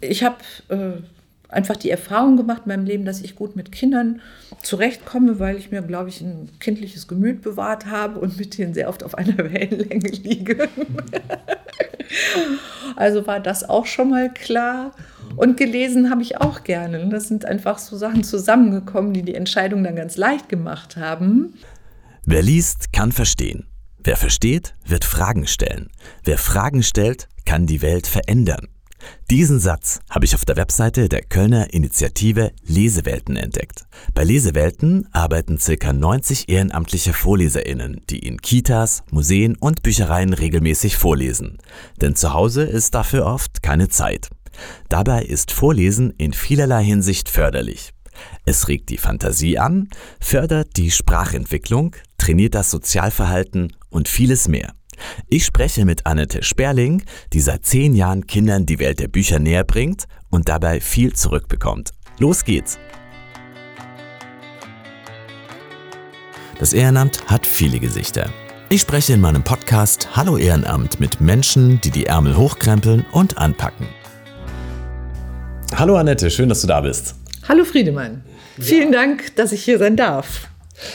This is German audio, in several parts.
ich habe äh, einfach die Erfahrung gemacht in meinem Leben, dass ich gut mit Kindern zurechtkomme, weil ich mir, glaube ich, ein kindliches Gemüt bewahrt habe und mit denen sehr oft auf einer Wellenlänge liege. also war das auch schon mal klar. Und gelesen habe ich auch gerne. Das sind einfach so Sachen zusammengekommen, die die Entscheidung dann ganz leicht gemacht haben. Wer liest, kann verstehen. Wer versteht, wird Fragen stellen. Wer Fragen stellt, kann die Welt verändern. Diesen Satz habe ich auf der Webseite der Kölner Initiative Lesewelten entdeckt. Bei Lesewelten arbeiten ca. 90 ehrenamtliche Vorleserinnen, die in Kitas, Museen und Büchereien regelmäßig vorlesen. Denn zu Hause ist dafür oft keine Zeit. Dabei ist Vorlesen in vielerlei Hinsicht förderlich. Es regt die Fantasie an, fördert die Sprachentwicklung, trainiert das Sozialverhalten und vieles mehr. Ich spreche mit Annette Sperling, die seit zehn Jahren Kindern die Welt der Bücher näher bringt und dabei viel zurückbekommt. Los geht's! Das Ehrenamt hat viele Gesichter. Ich spreche in meinem Podcast Hallo Ehrenamt mit Menschen, die die Ärmel hochkrempeln und anpacken. Hallo Annette, schön, dass du da bist. Hallo Friedemann. Vielen Dank, dass ich hier sein darf.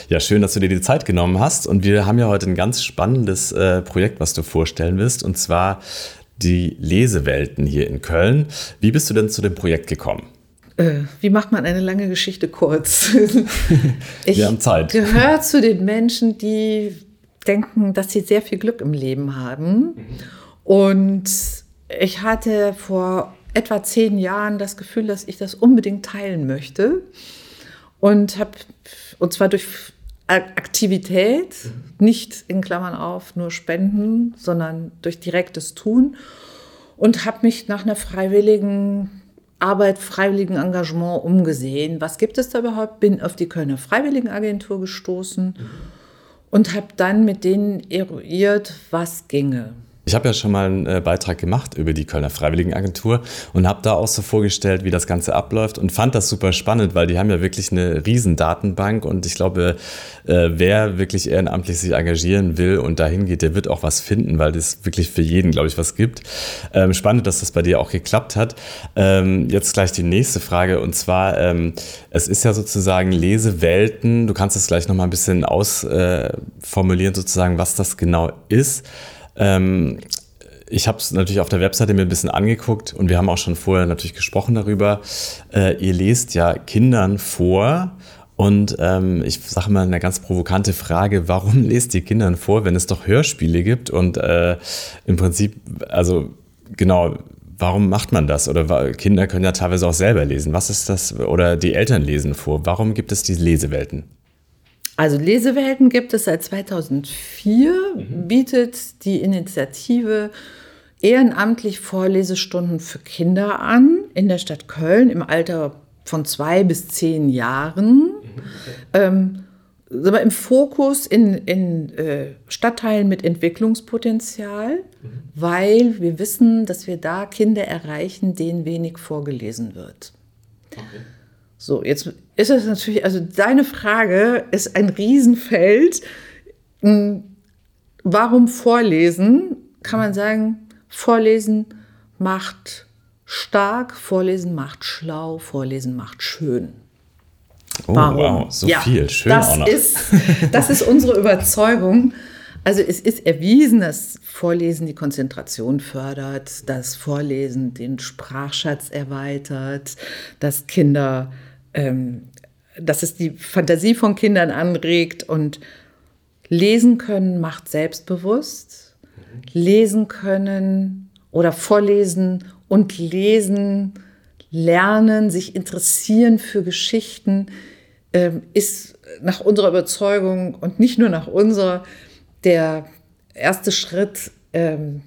Ja, schön, dass du dir die Zeit genommen hast. Und wir haben ja heute ein ganz spannendes äh, Projekt, was du vorstellen wirst, und zwar die Lesewelten hier in Köln. Wie bist du denn zu dem Projekt gekommen? Äh, wie macht man eine lange Geschichte kurz? ich wir haben Zeit. gehöre zu den Menschen, die denken, dass sie sehr viel Glück im Leben haben. Und ich hatte vor etwa zehn Jahren das Gefühl, dass ich das unbedingt teilen möchte und habe, und zwar durch Aktivität, nicht in Klammern auf nur Spenden, sondern durch direktes Tun und habe mich nach einer freiwilligen Arbeit, freiwilligen Engagement umgesehen. Was gibt es da überhaupt? Bin auf die Kölner Freiwilligenagentur gestoßen mhm. und habe dann mit denen eruiert, was ginge. Ich habe ja schon mal einen äh, Beitrag gemacht über die Kölner Freiwilligenagentur und habe da auch so vorgestellt, wie das Ganze abläuft und fand das super spannend, weil die haben ja wirklich eine riesen Datenbank und ich glaube, äh, wer wirklich ehrenamtlich sich engagieren will und dahin geht, der wird auch was finden, weil es wirklich für jeden, glaube ich, was gibt. Ähm, spannend, dass das bei dir auch geklappt hat. Ähm, jetzt gleich die nächste Frage und zwar, ähm, es ist ja sozusagen Lesewelten, du kannst es gleich nochmal ein bisschen ausformulieren, sozusagen, was das genau ist. Ähm, ich habe es natürlich auf der Webseite mir ein bisschen angeguckt und wir haben auch schon vorher natürlich gesprochen darüber. Äh, ihr lest ja Kindern vor und ähm, ich sage mal eine ganz provokante Frage, warum lest ihr Kindern vor, wenn es doch Hörspiele gibt und äh, im Prinzip, also genau, warum macht man das? Oder Kinder können ja teilweise auch selber lesen. Was ist das? Oder die Eltern lesen vor. Warum gibt es diese Lesewelten? Also Lesewelten gibt es seit 2004, mhm. bietet die Initiative ehrenamtlich Vorlesestunden für Kinder an in der Stadt Köln im Alter von zwei bis zehn Jahren. Mhm. Ähm, aber im Fokus in, in äh, Stadtteilen mit Entwicklungspotenzial, mhm. weil wir wissen, dass wir da Kinder erreichen, denen wenig vorgelesen wird. Okay. So, jetzt ist es natürlich, also deine Frage ist ein Riesenfeld. Hm, warum vorlesen? Kann man sagen, vorlesen macht stark, vorlesen macht schlau, vorlesen macht schön. Oh, Warum? wow, so ja, viel, schön das auch noch. Ist, das ist unsere Überzeugung. Also es ist erwiesen, dass Vorlesen die Konzentration fördert, dass Vorlesen den Sprachschatz erweitert, dass Kinder ähm, dass es die Fantasie von Kindern anregt und lesen können macht selbstbewusst. Lesen können oder vorlesen und lesen, lernen, sich interessieren für Geschichten ähm, ist nach unserer Überzeugung und nicht nur nach unserer der erste Schritt ähm,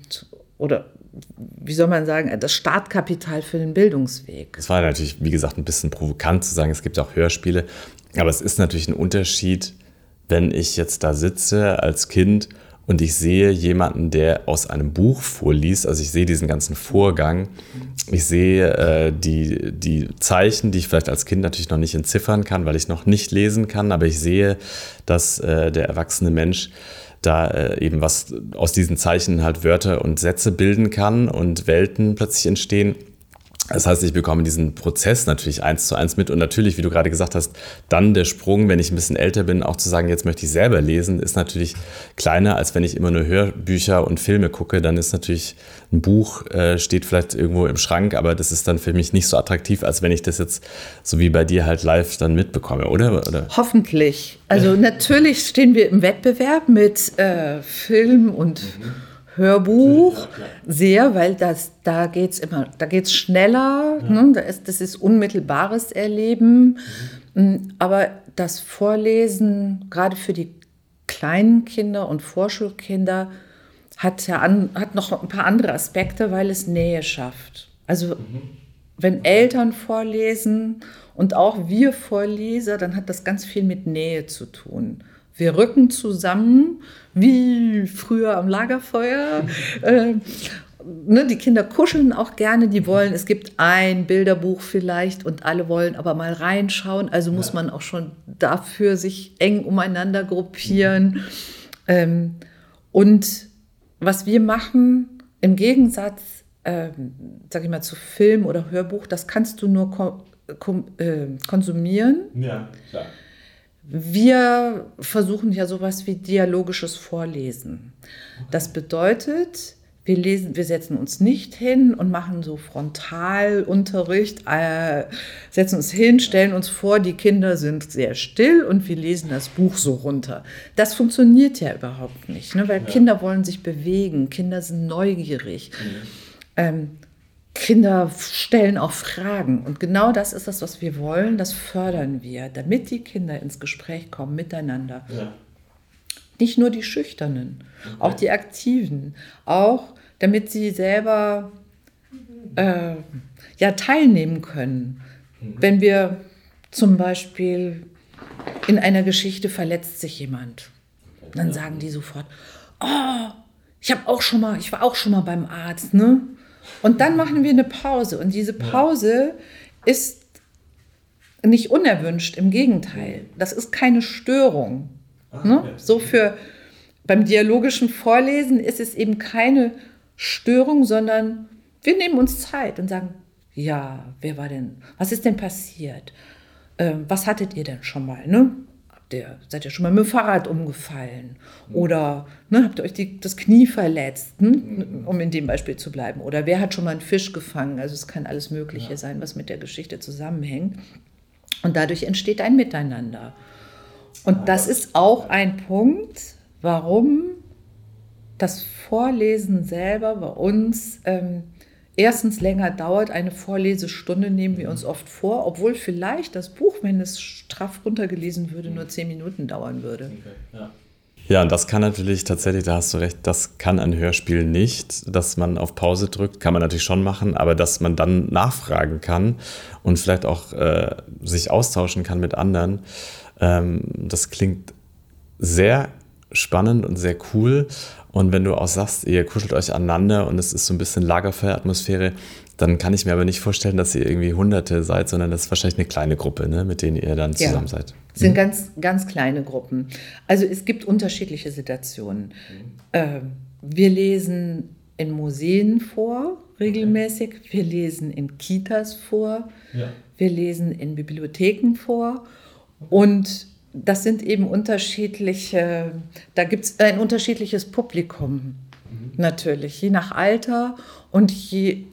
oder wie soll man sagen, das Startkapital für den Bildungsweg. Es war natürlich, wie gesagt, ein bisschen provokant zu sagen, es gibt auch Hörspiele, aber es ist natürlich ein Unterschied, wenn ich jetzt da sitze als Kind und ich sehe jemanden, der aus einem Buch vorliest, also ich sehe diesen ganzen Vorgang, ich sehe äh, die, die Zeichen, die ich vielleicht als Kind natürlich noch nicht entziffern kann, weil ich noch nicht lesen kann, aber ich sehe, dass äh, der erwachsene Mensch da äh, eben was aus diesen Zeichen halt Wörter und Sätze bilden kann und Welten plötzlich entstehen. Das heißt, ich bekomme diesen Prozess natürlich eins zu eins mit und natürlich, wie du gerade gesagt hast, dann der Sprung, wenn ich ein bisschen älter bin, auch zu sagen, jetzt möchte ich selber lesen, ist natürlich kleiner, als wenn ich immer nur Hörbücher und Filme gucke. Dann ist natürlich ein Buch, äh, steht vielleicht irgendwo im Schrank, aber das ist dann für mich nicht so attraktiv, als wenn ich das jetzt so wie bei dir halt live dann mitbekomme, oder? oder? Hoffentlich. Also natürlich stehen wir im Wettbewerb mit äh, Film und mhm Hörbuch sehr, weil das, da geht es immer, da geht es schneller, ja. ne? das, ist, das ist unmittelbares Erleben. Mhm. Aber das Vorlesen, gerade für die kleinen Kinder und Vorschulkinder, hat ja an, hat noch ein paar andere Aspekte, weil es Nähe schafft. Also mhm. wenn Eltern vorlesen und auch wir Vorleser, dann hat das ganz viel mit Nähe zu tun. Wir rücken zusammen, wie früher am Lagerfeuer. äh, ne, die Kinder kuscheln auch gerne, die wollen, es gibt ein Bilderbuch vielleicht und alle wollen aber mal reinschauen. Also muss ja. man auch schon dafür sich eng umeinander gruppieren. Ähm, und was wir machen, im Gegensatz, äh, sag ich mal, zu Film oder Hörbuch, das kannst du nur ko äh, konsumieren. Ja, klar. Wir versuchen ja sowas wie dialogisches Vorlesen. Das bedeutet, wir, lesen, wir setzen uns nicht hin und machen so Frontalunterricht, äh, setzen uns hin, stellen uns vor, die Kinder sind sehr still und wir lesen das Buch so runter. Das funktioniert ja überhaupt nicht, ne? weil ja. Kinder wollen sich bewegen, Kinder sind neugierig. Mhm. Ähm, Kinder stellen auch Fragen. Und genau das ist das, was wir wollen. Das fördern wir, damit die Kinder ins Gespräch kommen miteinander. Ja. Nicht nur die Schüchternen, okay. auch die Aktiven. Auch damit sie selber äh, ja, teilnehmen können. Mhm. Wenn wir zum Beispiel in einer Geschichte verletzt sich jemand, dann sagen die sofort, oh, ich habe auch schon mal, ich war auch schon mal beim Arzt, ne? Und dann machen wir eine Pause. Und diese Pause ja. ist nicht unerwünscht, im Gegenteil. Das ist keine Störung. Ach, ne? ja. So für beim dialogischen Vorlesen ist es eben keine Störung, sondern wir nehmen uns Zeit und sagen, ja, wer war denn, was ist denn passiert? Ähm, was hattet ihr denn schon mal? Ne? Der, seid ihr schon mal mit dem Fahrrad umgefallen? Oder ne, habt ihr euch die, das Knie verletzt, hm? um in dem Beispiel zu bleiben? Oder wer hat schon mal einen Fisch gefangen? Also es kann alles Mögliche ja. sein, was mit der Geschichte zusammenhängt. Und dadurch entsteht ein Miteinander. Und das ist auch ein Punkt, warum das Vorlesen selber bei uns ähm, erstens länger dauert. Eine Vorlesestunde nehmen wir uns oft vor, obwohl vielleicht das Buch, wenn es straff runtergelesen würde, nur zehn Minuten dauern würde. Okay, ja. Ja, und das kann natürlich tatsächlich, da hast du recht, das kann ein Hörspiel nicht, dass man auf Pause drückt, kann man natürlich schon machen, aber dass man dann nachfragen kann und vielleicht auch äh, sich austauschen kann mit anderen, ähm, das klingt sehr spannend und sehr cool. Und wenn du auch sagst, ihr kuschelt euch aneinander und es ist so ein bisschen Lagerfeueratmosphäre, dann kann ich mir aber nicht vorstellen, dass ihr irgendwie Hunderte seid, sondern das ist wahrscheinlich eine kleine Gruppe, ne, mit denen ihr dann zusammen ja, seid. Es sind mhm. ganz, ganz kleine Gruppen. Also es gibt unterschiedliche Situationen. Mhm. Äh, wir lesen in Museen vor, regelmäßig. Okay. Wir lesen in Kitas vor. Ja. Wir lesen in Bibliotheken vor. Und das sind eben unterschiedliche, da gibt es ein unterschiedliches Publikum mhm. natürlich, je nach Alter und je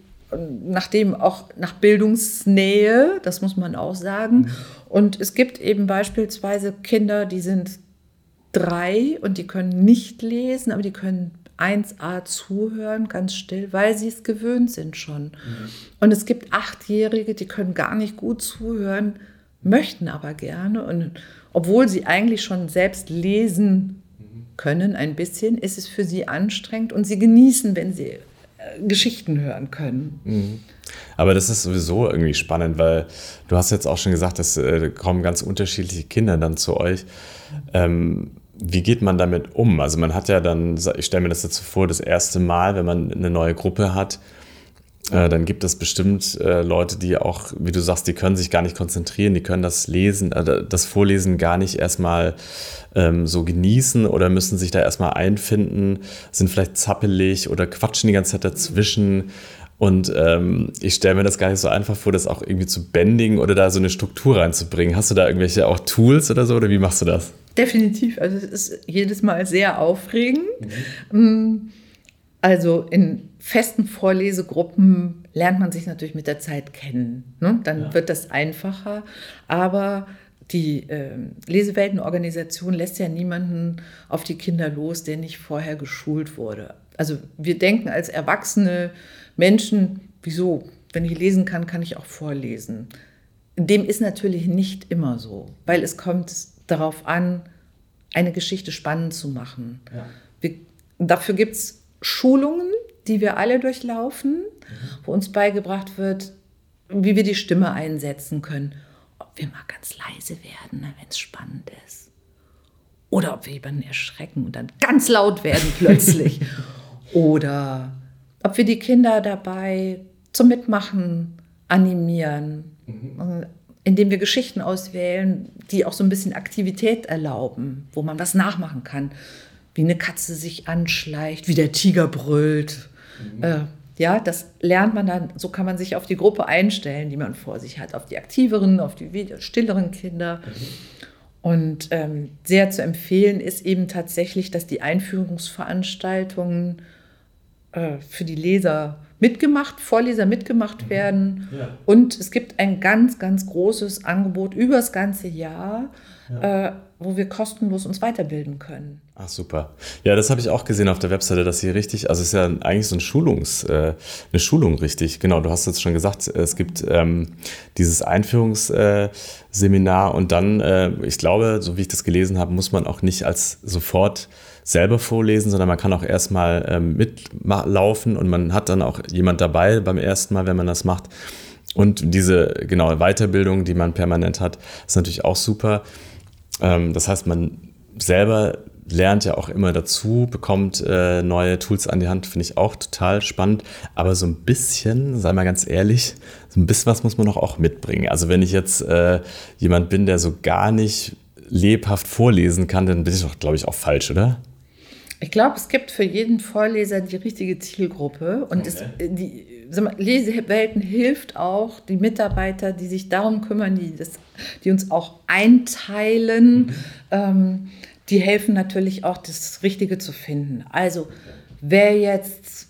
nachdem auch nach Bildungsnähe, das muss man auch sagen. Mhm. Und es gibt eben beispielsweise Kinder, die sind drei und die können nicht lesen, aber die können 1a zuhören, ganz still, weil sie es gewöhnt sind schon. Mhm. Und es gibt Achtjährige, die können gar nicht gut zuhören, möchten aber gerne. Und, obwohl sie eigentlich schon selbst lesen können, ein bisschen, ist es für sie anstrengend und sie genießen, wenn sie äh, Geschichten hören können. Mhm. Aber das ist sowieso irgendwie spannend, weil du hast jetzt auch schon gesagt, es äh, kommen ganz unterschiedliche Kinder dann zu euch. Ähm, wie geht man damit um? Also man hat ja dann, ich stelle mir das jetzt vor, das erste Mal, wenn man eine neue Gruppe hat, äh, dann gibt es bestimmt äh, Leute, die auch, wie du sagst, die können sich gar nicht konzentrieren, die können das Lesen, äh, das Vorlesen gar nicht erstmal ähm, so genießen oder müssen sich da erstmal einfinden, sind vielleicht zappelig oder quatschen die ganze Zeit dazwischen. Und ähm, ich stelle mir das gar nicht so einfach vor, das auch irgendwie zu bändigen oder da so eine Struktur reinzubringen. Hast du da irgendwelche auch Tools oder so oder wie machst du das? Definitiv. Also es ist jedes Mal sehr aufregend. Mhm. Also in festen Vorlesegruppen lernt man sich natürlich mit der Zeit kennen. Ne? Dann ja. wird das einfacher. Aber die äh, Leseweltenorganisation lässt ja niemanden auf die Kinder los, der nicht vorher geschult wurde. Also wir denken als erwachsene Menschen, wieso, wenn ich lesen kann, kann ich auch vorlesen. Dem ist natürlich nicht immer so, weil es kommt darauf an, eine Geschichte spannend zu machen. Ja. Wir, dafür gibt es Schulungen, die wir alle durchlaufen, wo uns beigebracht wird, wie wir die Stimme einsetzen können. Ob wir mal ganz leise werden, wenn es spannend ist. Oder ob wir jemanden erschrecken und dann ganz laut werden plötzlich. Oder ob wir die Kinder dabei zum Mitmachen animieren, mhm. indem wir Geschichten auswählen, die auch so ein bisschen Aktivität erlauben, wo man was nachmachen kann, wie eine Katze sich anschleicht, wie der Tiger brüllt. Mhm. Äh, ja, das lernt man dann, so kann man sich auf die Gruppe einstellen, die man vor sich hat, auf die aktiveren, auf die stilleren Kinder. Mhm. Und ähm, sehr zu empfehlen ist eben tatsächlich, dass die Einführungsveranstaltungen äh, für die Leser mitgemacht, Vorleser mitgemacht mhm. werden. Ja. Und es gibt ein ganz, ganz großes Angebot über das ganze Jahr, ja. äh, wo wir kostenlos uns weiterbilden können. Ach super. Ja, das habe ich auch gesehen auf der Webseite, dass hier richtig, also es ist ja eigentlich so ein Schulungs, äh, eine Schulung richtig. Genau, du hast jetzt schon gesagt, es gibt ähm, dieses Einführungsseminar und dann, äh, ich glaube, so wie ich das gelesen habe, muss man auch nicht als sofort selber vorlesen, sondern man kann auch erstmal ähm, mitlaufen und man hat dann auch jemand dabei beim ersten Mal, wenn man das macht. Und diese genaue Weiterbildung, die man permanent hat, ist natürlich auch super. Ähm, das heißt, man selber lernt ja auch immer dazu, bekommt äh, neue Tools an die Hand, finde ich auch total spannend. Aber so ein bisschen, sei mal ganz ehrlich, so ein bisschen was muss man doch auch mitbringen. Also wenn ich jetzt äh, jemand bin, der so gar nicht lebhaft vorlesen kann, dann bin ich doch, glaube ich, auch falsch, oder? Ich glaube, es gibt für jeden Vorleser die richtige Zielgruppe. Und okay. es, die Lesewelten hilft auch die Mitarbeiter, die sich darum kümmern, die, das, die uns auch einteilen. Mhm. Ähm, die helfen natürlich auch, das Richtige zu finden. Also, wer jetzt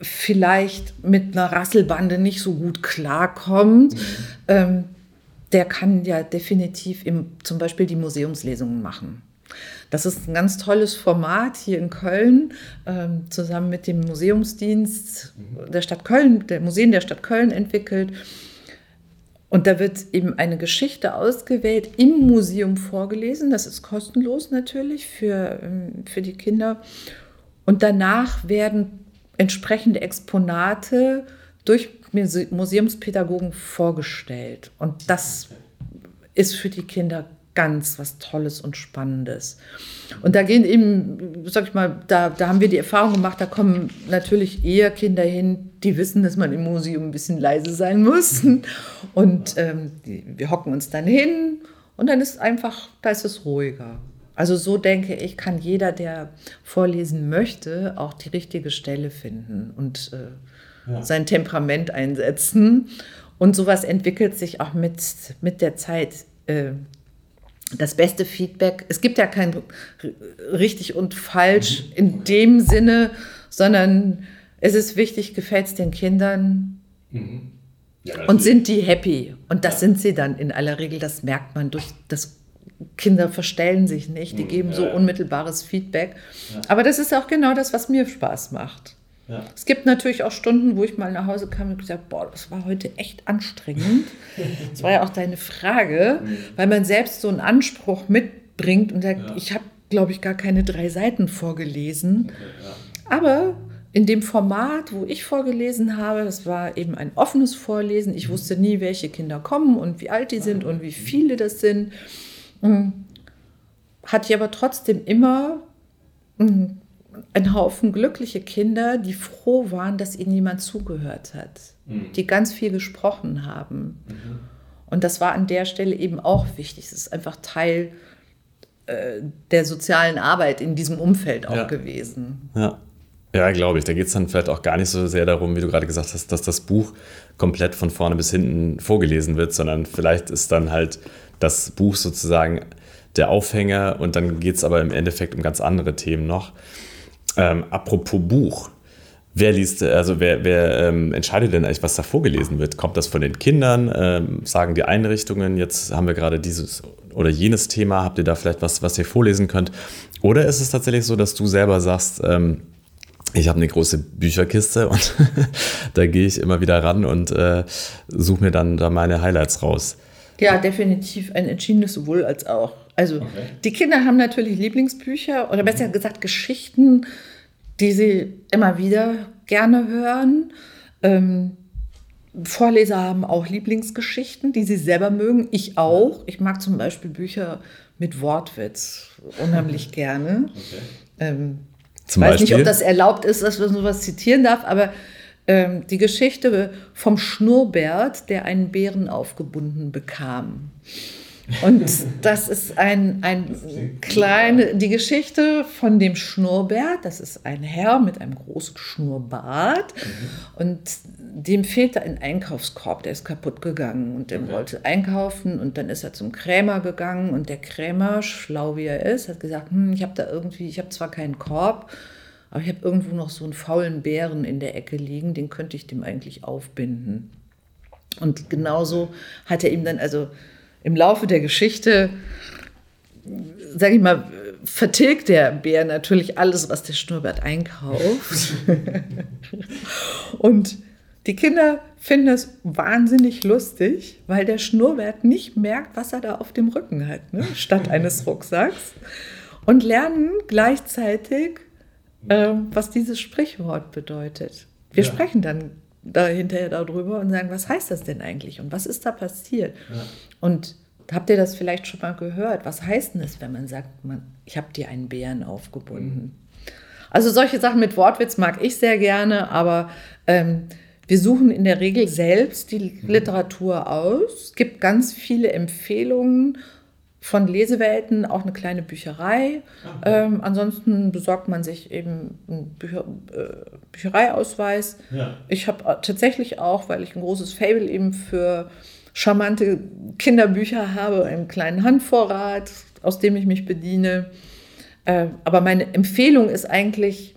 vielleicht mit einer Rasselbande nicht so gut klarkommt, mhm. ähm, der kann ja definitiv im, zum Beispiel die Museumslesungen machen. Das ist ein ganz tolles Format hier in Köln, ähm, zusammen mit dem Museumsdienst der Stadt Köln, der Museen der Stadt Köln entwickelt. Und da wird eben eine Geschichte ausgewählt, im Museum vorgelesen. Das ist kostenlos natürlich für, ähm, für die Kinder. Und danach werden entsprechende Exponate durch Museumspädagogen vorgestellt. Und das ist für die Kinder ganz was Tolles und Spannendes. Und da gehen eben, sag ich mal, da, da haben wir die Erfahrung gemacht, da kommen natürlich eher Kinder hin, die wissen, dass man im Museum ein bisschen leise sein muss. Und ähm, die, wir hocken uns dann hin und dann ist einfach, da ist es ruhiger. Also so denke ich, kann jeder, der vorlesen möchte, auch die richtige Stelle finden und äh, ja. sein Temperament einsetzen. Und sowas entwickelt sich auch mit, mit der Zeit. Äh, das beste Feedback, es gibt ja kein richtig und falsch in dem Sinne, sondern es ist wichtig, gefällt es den Kindern mhm. ja, und sind die happy. Und das ja. sind sie dann in aller Regel, das merkt man durch das Kinder verstellen sich nicht, die mhm. geben so unmittelbares Feedback. Aber das ist auch genau das, was mir Spaß macht. Ja. Es gibt natürlich auch Stunden, wo ich mal nach Hause kam und gesagt, boah, das war heute echt anstrengend. das war ja auch deine Frage, mhm. weil man selbst so einen Anspruch mitbringt und sagt, ja. ich habe, glaube ich, gar keine drei Seiten vorgelesen. Okay, ja. Aber in dem Format, wo ich vorgelesen habe, das war eben ein offenes Vorlesen. Ich wusste nie, welche Kinder kommen und wie alt die sind und wie viele das sind. Hm. Hatte ich aber trotzdem immer hm, ein Haufen glückliche Kinder, die froh waren, dass ihnen jemand zugehört hat, mhm. die ganz viel gesprochen haben. Mhm. Und das war an der Stelle eben auch wichtig. Es ist einfach Teil äh, der sozialen Arbeit in diesem Umfeld auch ja. gewesen. Ja. Ja, glaube ich. Da geht es dann vielleicht auch gar nicht so sehr darum, wie du gerade gesagt hast, dass das Buch komplett von vorne bis hinten vorgelesen wird, sondern vielleicht ist dann halt das Buch sozusagen der Aufhänger und dann geht es aber im Endeffekt um ganz andere Themen noch. Ähm, apropos Buch. Wer liest, also wer, wer ähm, entscheidet denn eigentlich, was da vorgelesen wird? Kommt das von den Kindern? Ähm, sagen die Einrichtungen, jetzt haben wir gerade dieses oder jenes Thema, habt ihr da vielleicht was, was ihr vorlesen könnt? Oder ist es tatsächlich so, dass du selber sagst, ähm, ich habe eine große Bücherkiste und da gehe ich immer wieder ran und äh, suche mir dann da meine Highlights raus. Ja, definitiv ein entschiedenes sowohl als auch. Also okay. die Kinder haben natürlich Lieblingsbücher oder besser gesagt Geschichten, die sie immer wieder gerne hören. Ähm, Vorleser haben auch Lieblingsgeschichten, die sie selber mögen. Ich auch. Ich mag zum Beispiel Bücher mit Wortwitz unheimlich gerne. Okay. Ähm, zum weiß Beispiel? nicht, ob das erlaubt ist, dass man sowas zitieren darf, aber ähm, die Geschichte vom Schnurrbärt, der einen Bären aufgebunden bekam. Und das ist ein, ein kleine, die Geschichte von dem Schnurrbärt, das ist ein Herr mit einem großen Schnurrbart mhm. und dem fehlte ein Einkaufskorb, der ist kaputt gegangen und der okay. wollte einkaufen und dann ist er zum Krämer gegangen und der Krämer, schlau wie er ist, hat gesagt, hm, ich habe da irgendwie, ich habe zwar keinen Korb, aber ich habe irgendwo noch so einen faulen Bären in der Ecke liegen, den könnte ich dem eigentlich aufbinden. Und genauso hat er ihm dann also im Laufe der Geschichte, sage ich mal, vertilgt der Bär natürlich alles, was der Schnurrbart einkauft. und die Kinder finden das wahnsinnig lustig, weil der Schnurrbart nicht merkt, was er da auf dem Rücken hat, ne? statt eines Rucksacks. Und lernen gleichzeitig, äh, was dieses Sprichwort bedeutet. Wir ja. sprechen dann da hinterher darüber und sagen, was heißt das denn eigentlich und was ist da passiert? Ja. Und habt ihr das vielleicht schon mal gehört? Was heißt denn es, wenn man sagt, man, ich habe dir einen Bären aufgebunden? Mhm. Also solche Sachen mit Wortwitz mag ich sehr gerne, aber ähm, wir suchen in der Regel selbst die mhm. Literatur aus. Es gibt ganz viele Empfehlungen von Lesewelten, auch eine kleine Bücherei. Okay. Ähm, ansonsten besorgt man sich eben einen Bücher, äh, Büchereiausweis. Ja. Ich habe tatsächlich auch, weil ich ein großes Fable eben für charmante Kinderbücher habe, einen kleinen Handvorrat, aus dem ich mich bediene. Äh, aber meine Empfehlung ist eigentlich,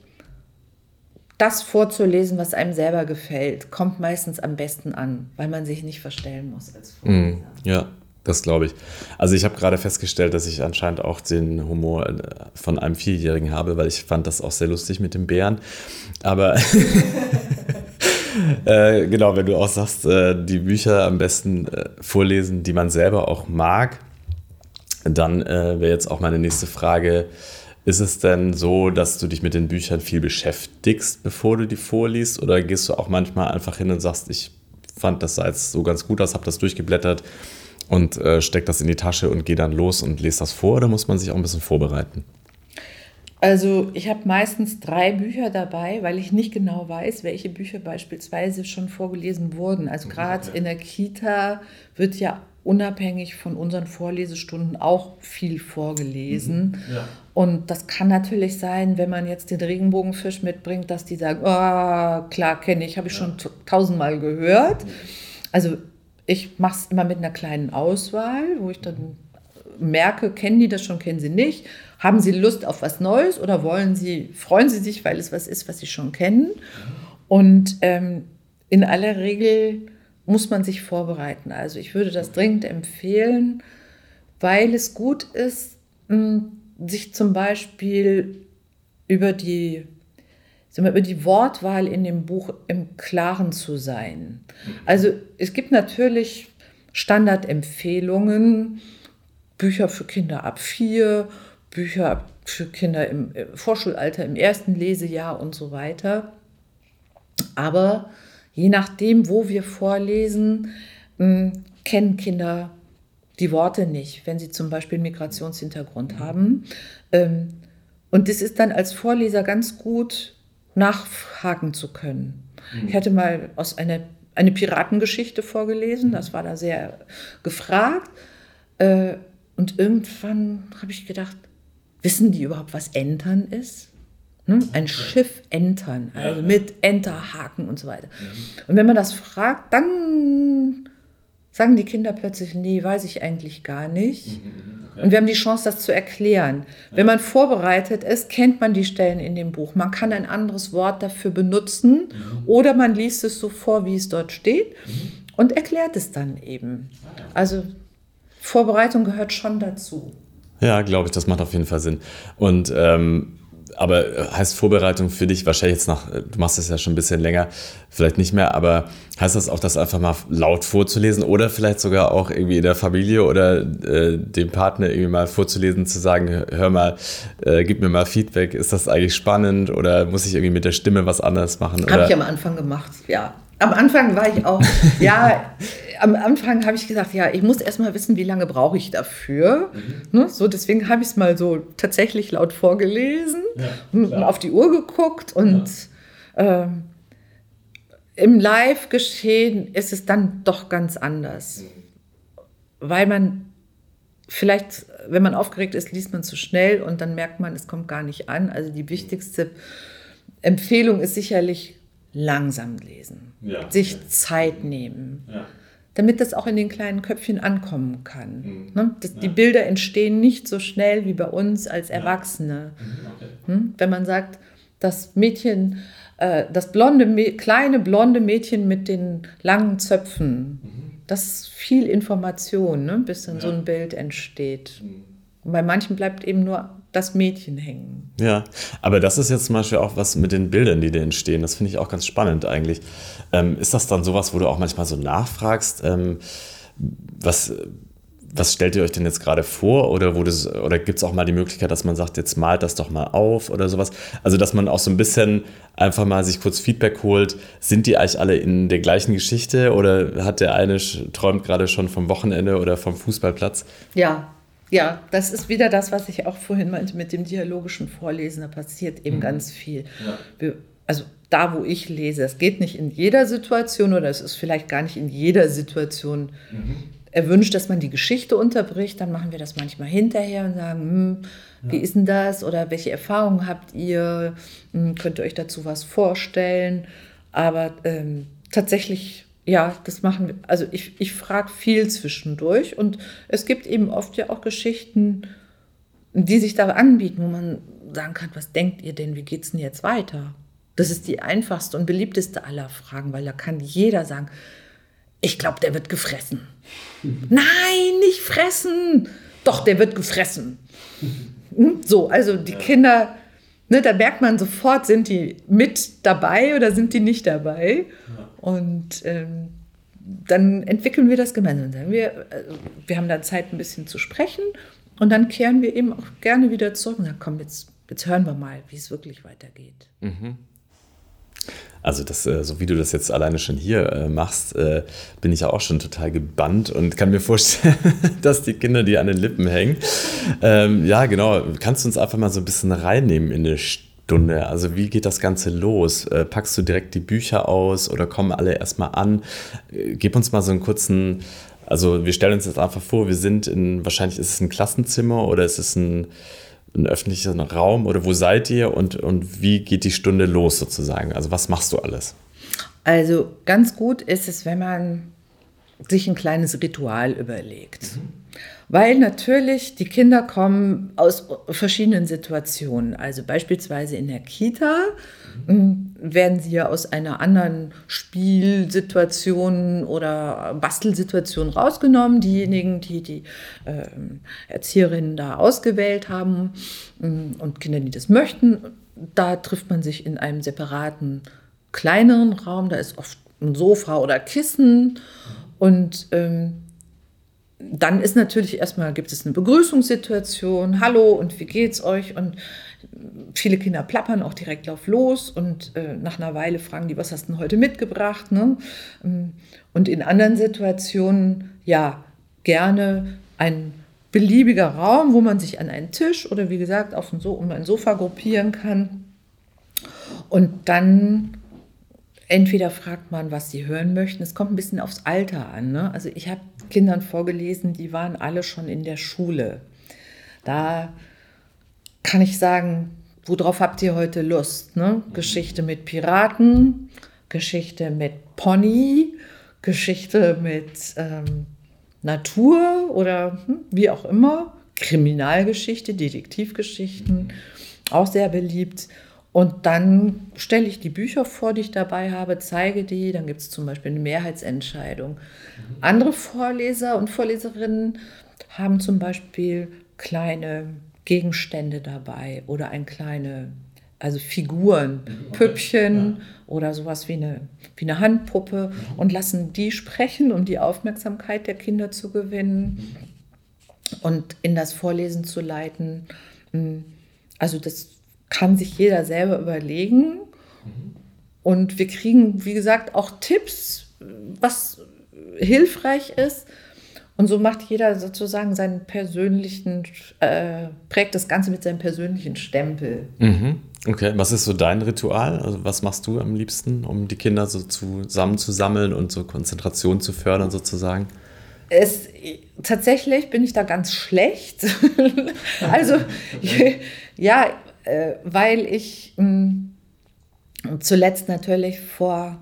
das vorzulesen, was einem selber gefällt, kommt meistens am besten an, weil man sich nicht verstellen muss als Vorleser. Mm, ja, das glaube ich. Also ich habe gerade festgestellt, dass ich anscheinend auch den Humor äh, von einem Vierjährigen habe, weil ich fand das auch sehr lustig mit dem Bären. Aber äh, genau, wenn du auch sagst, äh, die Bücher am besten äh, vorlesen, die man selber auch mag, dann äh, wäre jetzt auch meine nächste Frage. Ist es denn so, dass du dich mit den Büchern viel beschäftigst, bevor du die vorliest? Oder gehst du auch manchmal einfach hin und sagst, ich fand das sah jetzt so ganz gut aus, habe das durchgeblättert und äh, steckt das in die Tasche und gehe dann los und lese das vor oder muss man sich auch ein bisschen vorbereiten? Also ich habe meistens drei Bücher dabei, weil ich nicht genau weiß, welche Bücher beispielsweise schon vorgelesen wurden. Also gerade in der Kita wird ja unabhängig von unseren Vorlesestunden auch viel vorgelesen. Mhm. Ja. Und das kann natürlich sein, wenn man jetzt den Regenbogenfisch mitbringt, dass die sagen, oh, klar kenne ich, habe ich schon tausendmal gehört. Also ich mache es immer mit einer kleinen Auswahl, wo ich dann merke, kennen die das schon, kennen sie nicht. Haben sie Lust auf was Neues oder wollen sie, freuen sie sich, weil es was ist, was sie schon kennen? Und ähm, in aller Regel muss man sich vorbereiten. Also ich würde das dringend empfehlen, weil es gut ist, sich zum Beispiel über die sagen wir, über die Wortwahl in dem Buch im Klaren zu sein. Also es gibt natürlich Standardempfehlungen, Bücher für Kinder ab vier, Bücher für Kinder im Vorschulalter, im ersten Lesejahr und so weiter. Aber je nachdem, wo wir vorlesen, hm, kennen Kinder die Worte nicht, wenn sie zum Beispiel Migrationshintergrund haben. Ähm, und das ist dann als Vorleser ganz gut, nachhaken zu können. Mhm. Ich hatte mal aus einer eine Piratengeschichte vorgelesen, das war da sehr gefragt. Äh, und irgendwann habe ich gedacht, wissen die überhaupt, was Entern ist? Ne? Ein Schiff entern, also mit Enterhaken und so weiter. Und wenn man das fragt, dann sagen die Kinder plötzlich, nee, weiß ich eigentlich gar nicht. Und wir haben die Chance, das zu erklären. Wenn man vorbereitet ist, kennt man die Stellen in dem Buch. Man kann ein anderes Wort dafür benutzen oder man liest es so vor, wie es dort steht und erklärt es dann eben. Also Vorbereitung gehört schon dazu. Ja, glaube ich, das macht auf jeden Fall Sinn. Und ähm, aber heißt Vorbereitung für dich wahrscheinlich jetzt nach, du machst es ja schon ein bisschen länger, vielleicht nicht mehr, aber heißt das auch, das einfach mal laut vorzulesen oder vielleicht sogar auch irgendwie in der Familie oder äh, dem Partner irgendwie mal vorzulesen, zu sagen, hör mal, äh, gib mir mal Feedback, ist das eigentlich spannend oder muss ich irgendwie mit der Stimme was anderes machen? Habe ich am Anfang gemacht, ja. Am Anfang war ich auch, ja, am Anfang habe ich gesagt, ja, ich muss erstmal wissen, wie lange brauche ich dafür. Mhm. Ne? So, deswegen habe ich es mal so tatsächlich laut vorgelesen ja, und auf die Uhr geguckt und ja. äh, im Live-Geschehen ist es dann doch ganz anders. Mhm. Weil man vielleicht, wenn man aufgeregt ist, liest man zu schnell und dann merkt man, es kommt gar nicht an. Also die wichtigste Empfehlung ist sicherlich langsam lesen, ja, sich okay. Zeit nehmen. Ja damit das auch in den kleinen Köpfchen ankommen kann. Mhm. Ne? Das, ja. Die Bilder entstehen nicht so schnell wie bei uns als Erwachsene. Mhm, okay. hm? Wenn man sagt, das Mädchen, äh, das blonde, kleine blonde Mädchen mit den langen Zöpfen, mhm. das ist viel Information, ne? bis dann ja. so ein Bild entsteht. Mhm. Und bei manchen bleibt eben nur das Mädchen hängen. Ja, aber das ist jetzt zum Beispiel auch was mit den Bildern, die da entstehen. Das finde ich auch ganz spannend eigentlich. Ähm, ist das dann sowas, wo du auch manchmal so nachfragst, ähm, was, was stellt ihr euch denn jetzt gerade vor? Oder, oder gibt es auch mal die Möglichkeit, dass man sagt, jetzt malt das doch mal auf oder sowas? Also, dass man auch so ein bisschen einfach mal sich kurz Feedback holt. Sind die eigentlich alle in der gleichen Geschichte oder hat der eine träumt gerade schon vom Wochenende oder vom Fußballplatz? Ja, ja, das ist wieder das, was ich auch vorhin meinte mit dem dialogischen Vorlesen. Da passiert eben mhm. ganz viel. Ja. Also da, wo ich lese, es geht nicht in jeder Situation oder es ist vielleicht gar nicht in jeder Situation mhm. erwünscht, dass man die Geschichte unterbricht. Dann machen wir das manchmal hinterher und sagen, hm, ja. wie ist denn das oder welche Erfahrungen habt ihr? Hm, könnt ihr euch dazu was vorstellen? Aber ähm, tatsächlich ja, das machen wir. Also ich, ich frage viel zwischendurch und es gibt eben oft ja auch Geschichten, die sich da anbieten, wo man sagen kann, was denkt ihr denn, wie geht es denn jetzt weiter? Das ist die einfachste und beliebteste aller Fragen, weil da kann jeder sagen, ich glaube, der wird gefressen. Nein, nicht fressen. Doch, der wird gefressen. Hm? So, also die Kinder, ne, da merkt man sofort, sind die mit dabei oder sind die nicht dabei? Ja. Und ähm, dann entwickeln wir das gemeinsam. Wir, äh, wir haben da Zeit, ein bisschen zu sprechen und dann kehren wir eben auch gerne wieder zurück und sagen, komm, jetzt, jetzt hören wir mal, wie es wirklich weitergeht. Mhm. Also das, äh, so wie du das jetzt alleine schon hier äh, machst, bin ich ja auch schon total gebannt und kann mir vorstellen, dass die Kinder dir an den Lippen hängen. Ähm, ja, genau. Kannst du uns einfach mal so ein bisschen reinnehmen in eine Stimme? Stunde? Also wie geht das Ganze los? Äh, packst du direkt die Bücher aus oder kommen alle erstmal an? Äh, gib uns mal so einen kurzen, also wir stellen uns jetzt einfach vor, wir sind in, wahrscheinlich ist es ein Klassenzimmer oder ist es ein, ein öffentlicher Raum oder wo seid ihr und, und wie geht die Stunde los sozusagen? Also was machst du alles? Also ganz gut ist es, wenn man sich ein kleines Ritual überlegt. Mhm. Weil natürlich die Kinder kommen aus verschiedenen Situationen. Also beispielsweise in der Kita mhm. werden sie ja aus einer anderen Spielsituation oder Bastelsituation rausgenommen. Diejenigen, die die äh, Erzieherinnen da ausgewählt haben mm, und Kinder, die das möchten, da trifft man sich in einem separaten kleineren Raum. Da ist oft ein Sofa oder Kissen und ähm, dann ist natürlich erstmal, gibt es eine Begrüßungssituation, hallo und wie geht's euch? Und viele Kinder plappern auch direkt auf los und äh, nach einer Weile fragen die, was hast du denn heute mitgebracht? Ne? Und in anderen Situationen, ja, gerne ein beliebiger Raum, wo man sich an einen Tisch oder wie gesagt auf ein, so um ein Sofa gruppieren kann. Und dann entweder fragt man, was sie hören möchten. Es kommt ein bisschen aufs Alter an. Ne? Also ich habe Kindern vorgelesen, die waren alle schon in der Schule. Da kann ich sagen, worauf habt ihr heute Lust? Ne? Geschichte mit Piraten, Geschichte mit Pony, Geschichte mit ähm, Natur oder hm, wie auch immer, Kriminalgeschichte, Detektivgeschichten, auch sehr beliebt. Und dann stelle ich die Bücher vor, die ich dabei habe, zeige die. Dann gibt es zum Beispiel eine Mehrheitsentscheidung. Andere Vorleser und Vorleserinnen haben zum Beispiel kleine Gegenstände dabei oder ein kleine, also Figuren, Püppchen ja. oder sowas wie eine, wie eine Handpuppe und lassen die sprechen, um die Aufmerksamkeit der Kinder zu gewinnen und in das Vorlesen zu leiten. Also das kann sich jeder selber überlegen. Und wir kriegen, wie gesagt, auch Tipps, was hilfreich ist. Und so macht jeder sozusagen seinen persönlichen, äh, prägt das Ganze mit seinem persönlichen Stempel. Mhm. Okay, was ist so dein Ritual? Also was machst du am liebsten, um die Kinder so zusammenzusammeln und so Konzentration zu fördern sozusagen? Es, tatsächlich bin ich da ganz schlecht. also ja, äh, weil ich mh, hm, zuletzt natürlich vor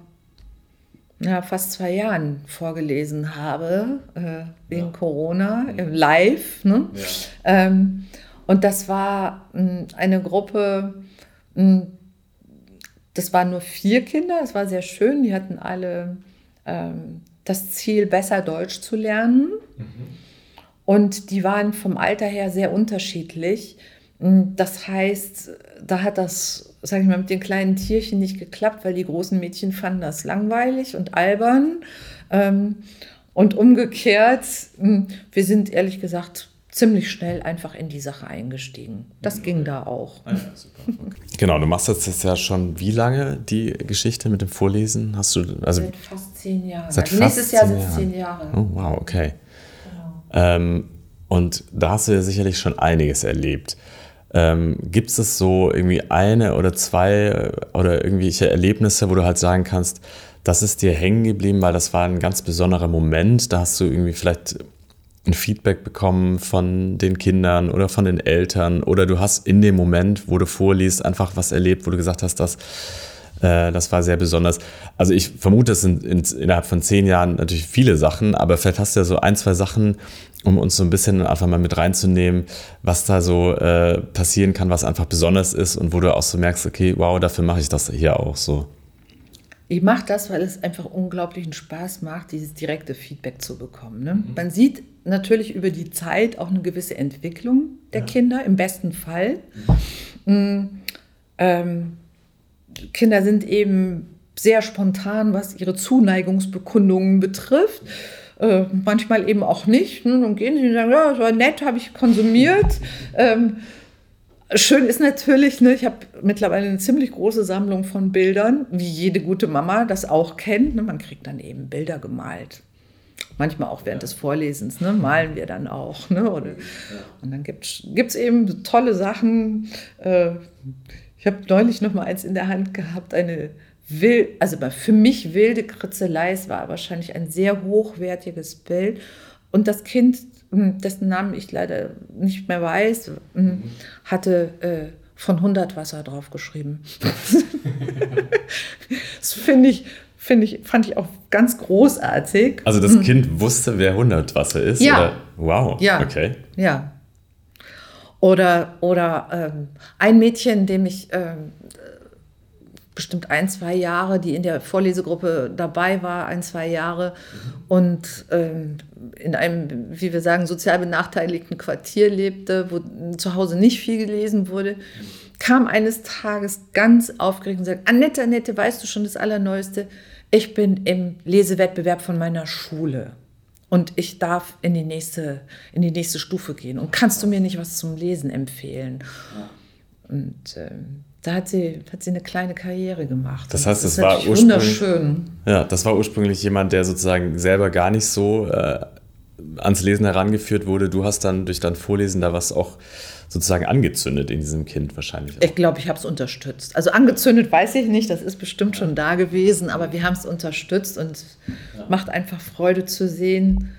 ja, fast zwei Jahren vorgelesen habe, äh, wegen ja. Corona, mhm. live. Ne? Ja. Ähm, und das war mh, hm, eine Gruppe, mh, hm, das waren nur vier Kinder, es war sehr schön, die hatten alle ähm, das Ziel, besser Deutsch zu lernen. Mhm. Und die waren vom Alter her sehr unterschiedlich. Das heißt, da hat das, sage ich mal, mit den kleinen Tierchen nicht geklappt, weil die großen Mädchen fanden das langweilig und albern. Ähm, und umgekehrt, hm, wir sind ehrlich gesagt ziemlich schnell einfach in die Sache eingestiegen. Das ging da auch. Ah okay. Genau, du machst jetzt ja schon wie lange die Geschichte mit dem Vorlesen? Hast du also seit fast zehn Jahren. Seit also nächstes Jahr sind es zehn Jahre. Oh, wow, okay. Genau. Ähm, und da hast du ja sicherlich schon einiges erlebt. Ähm, Gibt es so irgendwie eine oder zwei äh, oder irgendwelche Erlebnisse, wo du halt sagen kannst, das ist dir hängen geblieben, weil das war ein ganz besonderer Moment. Da hast du irgendwie vielleicht ein Feedback bekommen von den Kindern oder von den Eltern oder du hast in dem Moment, wo du vorliest, einfach was erlebt, wo du gesagt hast, dass äh, das war sehr besonders. Also ich vermute, es sind in, innerhalb von zehn Jahren natürlich viele Sachen, aber vielleicht hast du ja so ein, zwei Sachen, um uns so ein bisschen einfach mal mit reinzunehmen, was da so äh, passieren kann, was einfach besonders ist und wo du auch so merkst, okay, wow, dafür mache ich das hier auch so. Ich mache das, weil es einfach unglaublichen Spaß macht, dieses direkte Feedback zu bekommen. Ne? Mhm. Man sieht natürlich über die Zeit auch eine gewisse Entwicklung der ja. Kinder, im besten Fall. Mhm. Mm, ähm, Kinder sind eben sehr spontan, was ihre Zuneigungsbekundungen betrifft. Äh, manchmal eben auch nicht. Ne? Dann gehen sie und sagen, ja, das war nett, habe ich konsumiert. Ähm, schön ist natürlich, ne, ich habe mittlerweile eine ziemlich große Sammlung von Bildern, wie jede gute Mama das auch kennt. Ne? Man kriegt dann eben Bilder gemalt. Manchmal auch während des Vorlesens, ne, malen wir dann auch. Ne? Und, und dann gibt es eben tolle Sachen. Äh, ich habe neulich noch mal eins in der Hand gehabt, eine wild, also für mich wilde Kritzelei. Es war wahrscheinlich ein sehr hochwertiges Bild. Und das Kind, hm, dessen Namen ich leider nicht mehr weiß, hm, mhm. hatte äh, von 100 Wasser draufgeschrieben. das finde ich, finde ich, fand ich auch ganz großartig. Also das hm. Kind wusste, wer 100 Wasser ist? Ja. Oder? Wow. Ja. Okay. Ja. Oder, oder ähm, ein Mädchen, dem ich ähm, bestimmt ein, zwei Jahre, die in der Vorlesegruppe dabei war, ein, zwei Jahre und ähm, in einem, wie wir sagen, sozial benachteiligten Quartier lebte, wo zu Hause nicht viel gelesen wurde, kam eines Tages ganz aufgeregt und sagte, Annette, Annette, weißt du schon das Allerneueste? Ich bin im Lesewettbewerb von meiner Schule und ich darf in die nächste, in die nächste Stufe gehen. Und kannst du mir nicht was zum Lesen empfehlen? Und ähm, da hat sie, hat sie eine kleine Karriere gemacht. Das heißt, das, das war ursprünglich, wunderschön. Ja, das war ursprünglich jemand, der sozusagen selber gar nicht so äh, ans Lesen herangeführt wurde. Du hast dann durch dein Vorlesen da was auch sozusagen angezündet in diesem Kind wahrscheinlich. Auch. Ich glaube, ich habe es unterstützt. Also angezündet weiß ich nicht, das ist bestimmt schon da gewesen, aber wir haben es unterstützt und ja. macht einfach Freude zu sehen.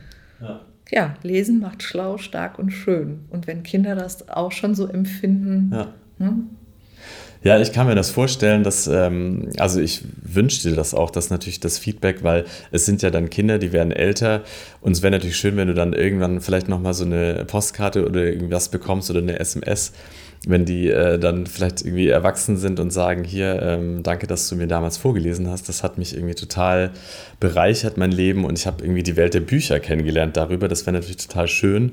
Ja. ja. lesen macht schlau, stark und schön. Und wenn Kinder das auch schon so empfinden, ja. hm? Ja, ich kann mir das vorstellen, dass, ähm, also ich wünsche dir das auch, dass natürlich das Feedback, weil es sind ja dann Kinder, die werden älter und es wäre natürlich schön, wenn du dann irgendwann vielleicht nochmal so eine Postkarte oder irgendwas bekommst oder eine SMS, wenn die äh, dann vielleicht irgendwie erwachsen sind und sagen, hier, ähm, danke, dass du mir damals vorgelesen hast, das hat mich irgendwie total bereichert, mein Leben und ich habe irgendwie die Welt der Bücher kennengelernt darüber, das wäre natürlich total schön.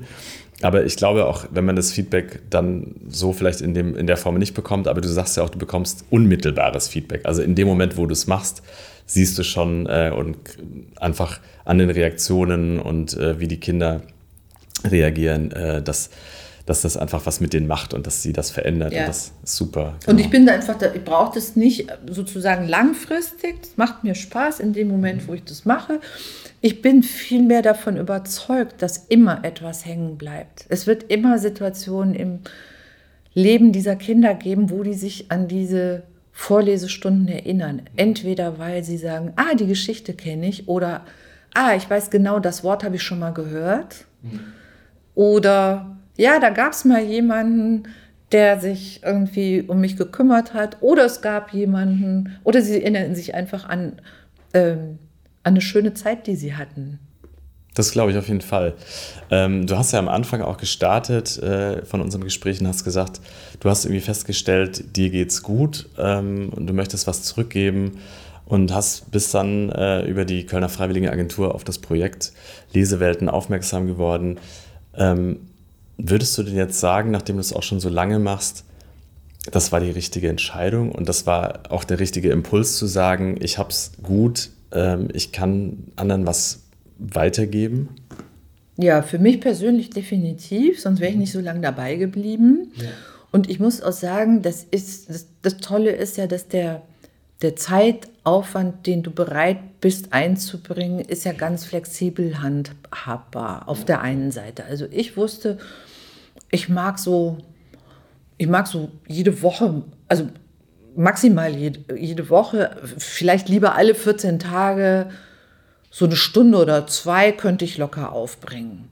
Aber ich glaube auch, wenn man das Feedback dann so vielleicht in, dem, in der Form nicht bekommt, aber du sagst ja auch, du bekommst unmittelbares Feedback. Also in dem Moment, wo du es machst, siehst du schon äh, und einfach an den Reaktionen und äh, wie die Kinder reagieren, äh, dass, dass das einfach was mit denen macht und dass sie das verändert. Ja. Und das ist super. Genau. Und ich bin da einfach, da, ich brauche das nicht sozusagen langfristig. Es macht mir Spaß in dem Moment, wo ich das mache. Ich bin vielmehr davon überzeugt, dass immer etwas hängen bleibt. Es wird immer Situationen im Leben dieser Kinder geben, wo die sich an diese Vorlesestunden erinnern. Entweder weil sie sagen, ah, die Geschichte kenne ich oder ah, ich weiß genau, das Wort habe ich schon mal gehört. Mhm. Oder ja, da gab es mal jemanden, der sich irgendwie um mich gekümmert hat. Oder es gab jemanden, oder sie erinnern sich einfach an ähm, an eine schöne Zeit, die sie hatten. Das glaube ich auf jeden Fall. Ähm, du hast ja am Anfang auch gestartet äh, von unserem Gespräch und hast gesagt, du hast irgendwie festgestellt, dir geht's gut ähm, und du möchtest was zurückgeben und hast bis dann äh, über die Kölner Freiwilligenagentur auf das Projekt Lesewelten aufmerksam geworden. Ähm, würdest du denn jetzt sagen, nachdem du es auch schon so lange machst, das war die richtige Entscheidung und das war auch der richtige Impuls zu sagen, ich habe es gut ähm, ich kann anderen was weitergeben? Ja, für mich persönlich definitiv, sonst wäre ich nicht so lange dabei geblieben. Ja. Und ich muss auch sagen, das, ist, das, das Tolle ist ja, dass der, der Zeitaufwand, den du bereit bist einzubringen, ist ja ganz flexibel handhabbar auf der einen Seite. Also ich wusste, ich mag so, ich mag so jede Woche, also maximal jede, jede Woche, vielleicht lieber alle 14 Tage, so eine Stunde oder zwei könnte ich locker aufbringen.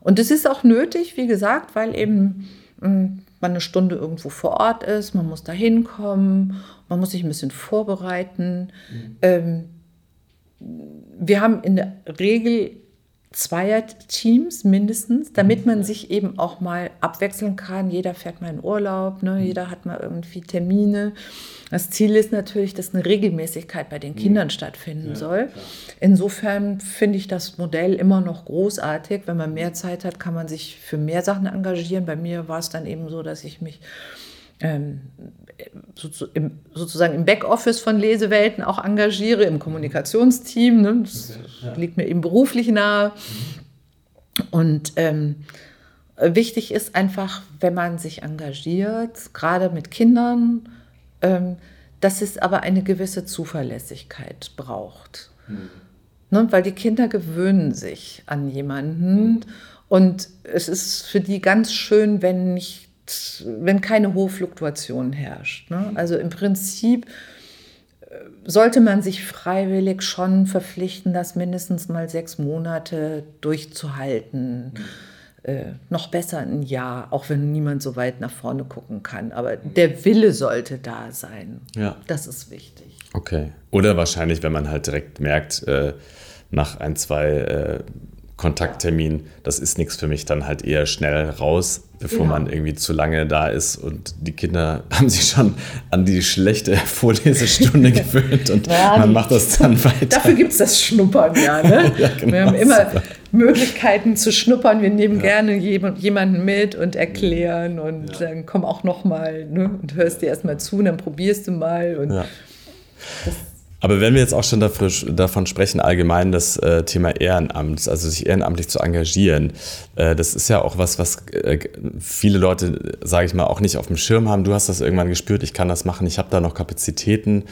Und es ist auch nötig, wie gesagt, weil eben hm, man eine Stunde irgendwo vor Ort ist, man muss da hinkommen, man muss sich ein bisschen vorbereiten. Mhm. Ähm, wir haben in der Regel Zweier-Teams mindestens, damit man sich eben auch mal abwechseln kann. Jeder fährt mal in Urlaub, ne? Mhm. jeder hat mal irgendwie Termine. Das Ziel ist natürlich, dass eine Regelmäßigkeit bei den mhm. Kindern stattfinden ja, soll. Klar. Insofern finde ich das Modell immer noch großartig. Wenn man mehr Zeit hat, kann man sich für mehr Sachen engagieren. Bei mir war es dann eben so, dass ich mich sozusagen im Backoffice von Lesewelten auch engagiere, im Kommunikationsteam. Ne? Das okay, ja. liegt mir eben beruflich nahe. Mhm. Und ähm, wichtig ist einfach, wenn man sich engagiert, gerade mit Kindern, ähm, dass es aber eine gewisse Zuverlässigkeit braucht. Mhm. Ne? Weil die Kinder gewöhnen sich an jemanden. Mhm. Und es ist für die ganz schön, wenn nicht wenn keine hohe Fluktuation herrscht. Ne? Also im Prinzip äh, sollte man sich freiwillig schon verpflichten, das mindestens mal sechs Monate durchzuhalten. Äh, noch besser ein Jahr, auch wenn niemand so weit nach vorne gucken kann. Aber der Wille sollte da sein. Ja. Das ist wichtig. Okay. Oder wahrscheinlich, wenn man halt direkt merkt, äh, nach ein, zwei äh, Kontakttermin, das ist nichts für mich, dann halt eher schnell raus, bevor genau. man irgendwie zu lange da ist und die Kinder haben sich schon an die schlechte Vorlesestunde gewöhnt und ja, man macht das dann weiter. Dafür gibt es das Schnuppern, ja. Ne? ja genau, Wir haben immer super. Möglichkeiten zu schnuppern. Wir nehmen ja. gerne jemanden mit und erklären und dann komm auch noch mal ne? und hörst dir erstmal zu und dann probierst du mal und das aber wenn wir jetzt auch schon dafür, davon sprechen, allgemein das äh, Thema Ehrenamt, also sich ehrenamtlich zu engagieren, äh, das ist ja auch was, was äh, viele Leute, sage ich mal, auch nicht auf dem Schirm haben. Du hast das irgendwann gespürt, ich kann das machen, ich habe da noch Kapazitäten.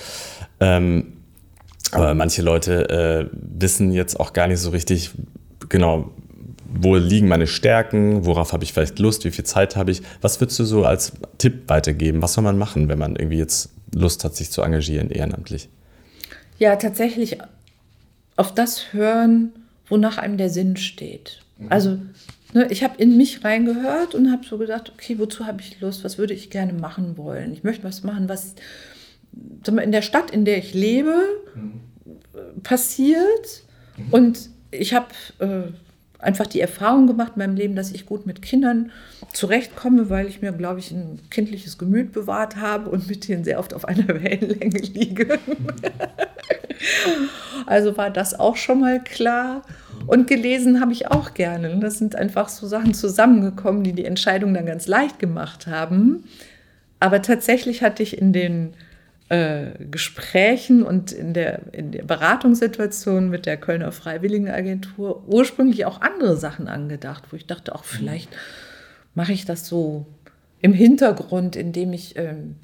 Ähm, aber manche Leute äh, wissen jetzt auch gar nicht so richtig, genau, wo liegen meine Stärken, worauf habe ich vielleicht Lust, wie viel Zeit habe ich. Was würdest du so als Tipp weitergeben? Was soll man machen, wenn man irgendwie jetzt Lust hat, sich zu engagieren ehrenamtlich? Ja tatsächlich auf das hören, wonach einem der Sinn steht. Also ne, ich habe in mich reingehört und habe so gedacht, okay, wozu habe ich Lust? Was würde ich gerne machen wollen? Ich möchte was machen, was in der Stadt, in der ich lebe, mhm. passiert. Mhm. Und ich habe äh, einfach die Erfahrung gemacht in meinem Leben, dass ich gut mit Kindern zurechtkomme, weil ich mir, glaube ich, ein kindliches Gemüt bewahrt habe und mit denen sehr oft auf einer Wellenlänge liege. also war das auch schon mal klar. Und gelesen habe ich auch gerne. Das sind einfach so Sachen zusammengekommen, die die Entscheidung dann ganz leicht gemacht haben. Aber tatsächlich hatte ich in den äh, Gesprächen und in der, in der Beratungssituation mit der Kölner Freiwilligenagentur ursprünglich auch andere Sachen angedacht, wo ich dachte, auch vielleicht mache ich das so im Hintergrund, indem ich ähm,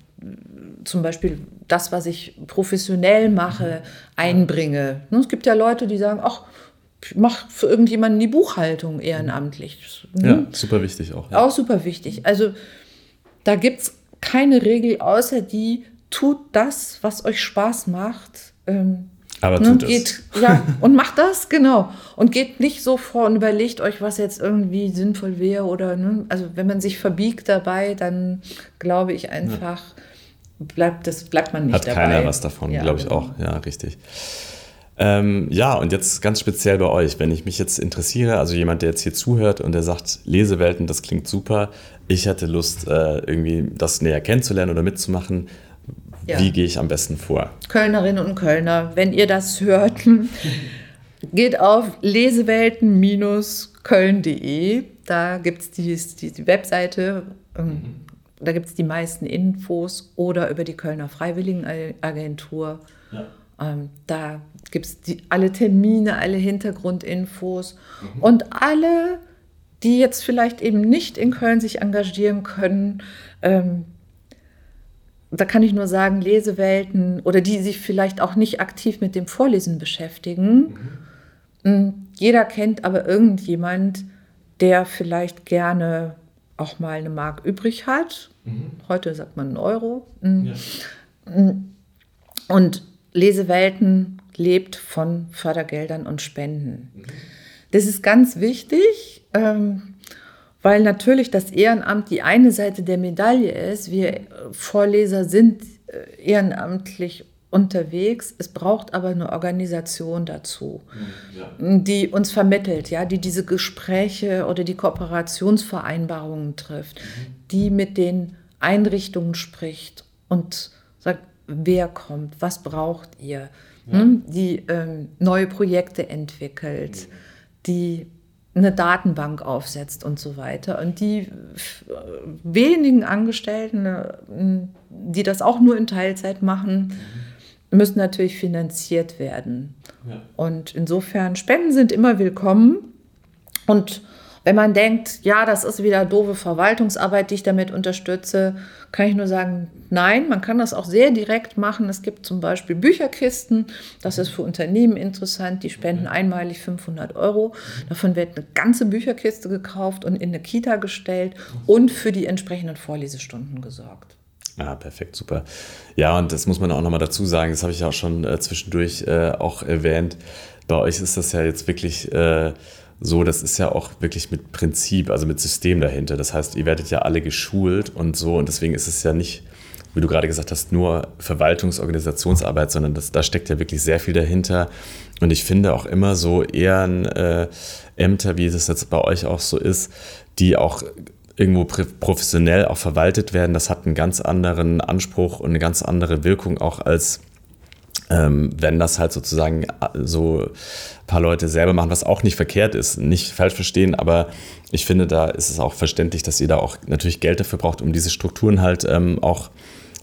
zum Beispiel das, was ich professionell mache, einbringe. Ne, es gibt ja Leute, die sagen, ach, ich mache für irgendjemanden die Buchhaltung ehrenamtlich. Ne? Ja, super wichtig auch. Ja. Auch super wichtig. Also da gibt es keine Regel außer die, tut das, was euch Spaß macht. Ähm, aber ne, tut geht, es. Ja, und macht das, genau. Und geht nicht so vor und überlegt euch, was jetzt irgendwie sinnvoll wäre. Oder, ne, also wenn man sich verbiegt dabei, dann glaube ich einfach, ja. bleibt, das, bleibt man nicht Hat dabei. Hat keiner was davon, ja, glaube ich auch. Ja, richtig. Ähm, ja, und jetzt ganz speziell bei euch, wenn ich mich jetzt interessiere, also jemand, der jetzt hier zuhört und der sagt, Lesewelten, das klingt super, ich hätte Lust, äh, irgendwie das näher kennenzulernen oder mitzumachen ja. Wie gehe ich am besten vor? Kölnerinnen und Kölner, wenn ihr das hört, geht auf lesewelten-köln.de. Da gibt es die, die, die, Webseite, ähm, mhm. da gibt es die meisten Infos oder über die Kölner Freiwilligenagentur. Ja. Ähm, da gibt es alle Termine, alle Hintergrundinfos mhm. und alle, die jetzt vielleicht eben nicht in Köln sich engagieren können, ähm, da kann ich nur sagen, Lesewelten oder die sich vielleicht auch nicht aktiv mit dem Vorlesen beschäftigen. Mhm. Mm, jeder kennt aber irgendjemand, der vielleicht gerne auch mal eine Mark übrig hat. Mhm. Heute sagt man einen Euro. Mm. Ja. Mm. Und Lesewelten lebt von Fördergeldern und Spenden. Mhm. Das ist ganz wichtig. Ähm, weil natürlich das Ehrenamt die eine Seite der Medaille ist. Wir Vorleser sind äh, ehrenamtlich unterwegs. Es braucht aber eine Organisation dazu, ja. die uns vermittelt, ja, die diese Gespräche oder die Kooperationsvereinbarungen trifft, mhm. die mit den Einrichtungen spricht und sagt, wer kommt, was braucht ihr, ja. hm? die ähm, neue Projekte entwickelt, mhm. die eine Datenbank aufsetzt und so weiter. Und die wenigen Angestellten, äh, die das auch nur in Teilzeit machen, müssen natürlich finanziert werden. Ja. Und insofern, Spenden sind immer willkommen. Und wenn man denkt, ja, das ist wieder doofe Verwaltungsarbeit, die ich damit unterstütze, kann ich nur sagen, nein, man kann das auch sehr direkt machen. Es gibt zum Beispiel Bücherkisten, das ist für Unternehmen interessant, die spenden einmalig 500 Euro. Davon wird eine ganze Bücherkiste gekauft und in eine Kita gestellt und für die entsprechenden Vorlesestunden gesorgt. Ah, perfekt, super. Ja, und das muss man auch nochmal dazu sagen, das habe ich auch schon äh, zwischendurch äh, auch erwähnt. Bei euch ist das ja jetzt wirklich äh, so, das ist ja auch wirklich mit Prinzip, also mit System dahinter. Das heißt, ihr werdet ja alle geschult und so und deswegen ist es ja nicht, wie du gerade gesagt hast, nur Verwaltungsorganisationsarbeit, sondern das, da steckt ja wirklich sehr viel dahinter. Und ich finde auch immer so Ehrenämter, wie das jetzt bei euch auch so ist, die auch irgendwo professionell auch verwaltet werden, das hat einen ganz anderen Anspruch und eine ganz andere Wirkung auch als ähm, wenn das halt sozusagen äh, so ein paar Leute selber machen, was auch nicht verkehrt ist, nicht falsch verstehen, aber ich finde, da ist es auch verständlich, dass ihr da auch natürlich Geld dafür braucht, um diese Strukturen halt ähm, auch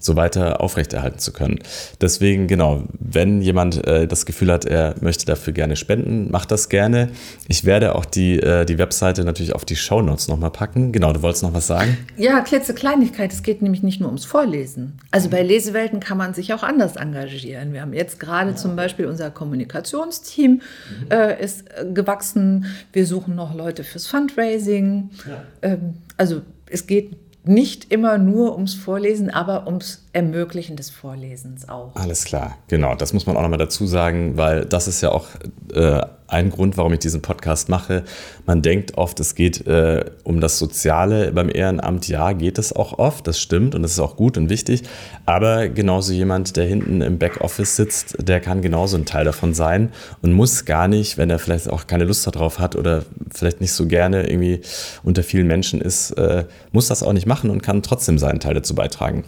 so weiter aufrechterhalten zu können. Deswegen, genau, wenn jemand äh, das Gefühl hat, er möchte dafür gerne spenden, macht das gerne. Ich werde auch die, äh, die Webseite natürlich auf die Shownotes nochmal packen. Genau, du wolltest noch was sagen? Ja, Kleinigkeit. Es geht nämlich nicht nur ums Vorlesen. Also bei Lesewelten kann man sich auch anders engagieren. Wir haben jetzt gerade ja. zum Beispiel unser Kommunikationsteam mhm. äh, ist äh, gewachsen. Wir suchen noch Leute fürs Fundraising. Ja. Ähm, also es geht nicht immer nur ums Vorlesen, aber ums Ermöglichen des Vorlesens auch. Alles klar, genau. Das muss man auch nochmal dazu sagen, weil das ist ja auch äh, ein Grund, warum ich diesen Podcast mache. Man denkt oft, es geht äh, um das Soziale beim Ehrenamt. Ja, geht es auch oft, das stimmt und das ist auch gut und wichtig. Aber genauso jemand, der hinten im Backoffice sitzt, der kann genauso ein Teil davon sein und muss gar nicht, wenn er vielleicht auch keine Lust darauf hat oder vielleicht nicht so gerne irgendwie unter vielen Menschen ist, äh, muss das auch nicht machen und kann trotzdem seinen Teil dazu beitragen.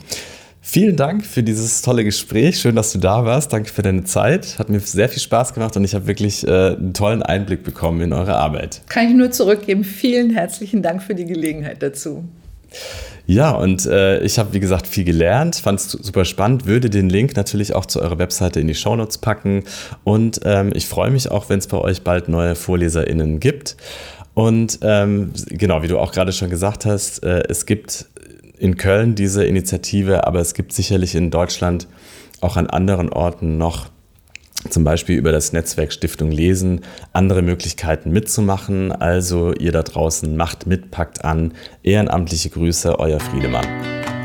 Vielen Dank für dieses tolle Gespräch. Schön, dass du da warst. Danke für deine Zeit. Hat mir sehr viel Spaß gemacht und ich habe wirklich äh, einen tollen Einblick bekommen in eure Arbeit. Kann ich nur zurückgeben. Vielen herzlichen Dank für die Gelegenheit dazu. Ja, und äh, ich habe, wie gesagt, viel gelernt, fand es super spannend, würde den Link natürlich auch zu eurer Webseite in die Shownotes packen. Und ähm, ich freue mich auch, wenn es bei euch bald neue VorleserInnen gibt. Und ähm, genau, wie du auch gerade schon gesagt hast, äh, es gibt in Köln diese Initiative, aber es gibt sicherlich in Deutschland auch an anderen Orten noch zum Beispiel über das Netzwerk Stiftung Lesen andere Möglichkeiten mitzumachen. Also ihr da draußen macht mit, packt an. Ehrenamtliche Grüße, euer Friedemann.